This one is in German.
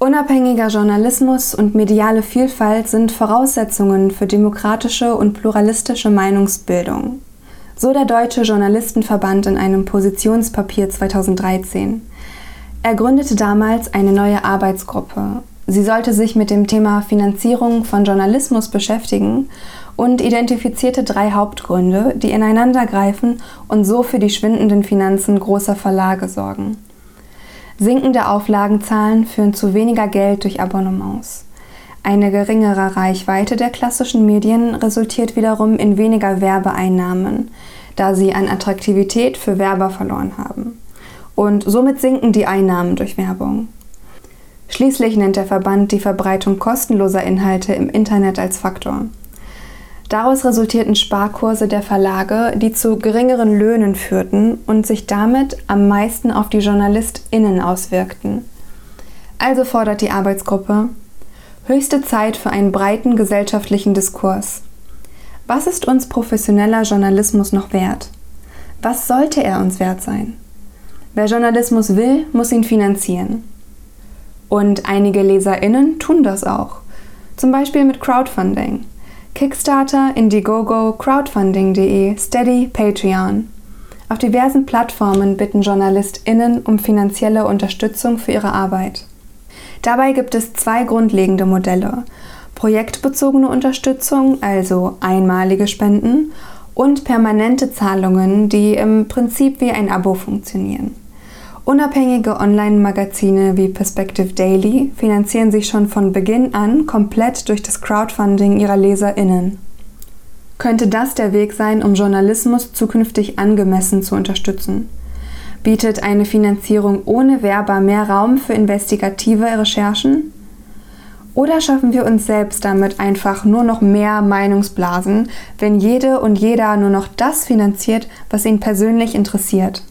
Unabhängiger Journalismus und mediale Vielfalt sind Voraussetzungen für demokratische und pluralistische Meinungsbildung. So der Deutsche Journalistenverband in einem Positionspapier 2013. Er gründete damals eine neue Arbeitsgruppe. Sie sollte sich mit dem Thema Finanzierung von Journalismus beschäftigen und identifizierte drei Hauptgründe, die ineinandergreifen und so für die schwindenden Finanzen großer Verlage sorgen. Sinkende Auflagenzahlen führen zu weniger Geld durch Abonnements. Eine geringere Reichweite der klassischen Medien resultiert wiederum in weniger Werbeeinnahmen, da sie an Attraktivität für Werber verloren haben. Und somit sinken die Einnahmen durch Werbung. Schließlich nennt der Verband die Verbreitung kostenloser Inhalte im Internet als Faktor. Daraus resultierten Sparkurse der Verlage, die zu geringeren Löhnen führten und sich damit am meisten auf die JournalistInnen auswirkten. Also fordert die Arbeitsgruppe höchste Zeit für einen breiten gesellschaftlichen Diskurs. Was ist uns professioneller Journalismus noch wert? Was sollte er uns wert sein? Wer Journalismus will, muss ihn finanzieren. Und einige LeserInnen tun das auch. Zum Beispiel mit Crowdfunding. Kickstarter, Indiegogo, Crowdfunding.de, Steady, Patreon. Auf diversen Plattformen bitten JournalistInnen um finanzielle Unterstützung für ihre Arbeit. Dabei gibt es zwei grundlegende Modelle. Projektbezogene Unterstützung, also einmalige Spenden, und permanente Zahlungen, die im Prinzip wie ein Abo funktionieren. Unabhängige Online-Magazine wie Perspective Daily finanzieren sich schon von Beginn an komplett durch das Crowdfunding ihrer LeserInnen. Könnte das der Weg sein, um Journalismus zukünftig angemessen zu unterstützen? Bietet eine Finanzierung ohne Werber mehr Raum für investigative Recherchen? Oder schaffen wir uns selbst damit einfach nur noch mehr Meinungsblasen, wenn jede und jeder nur noch das finanziert, was ihn persönlich interessiert?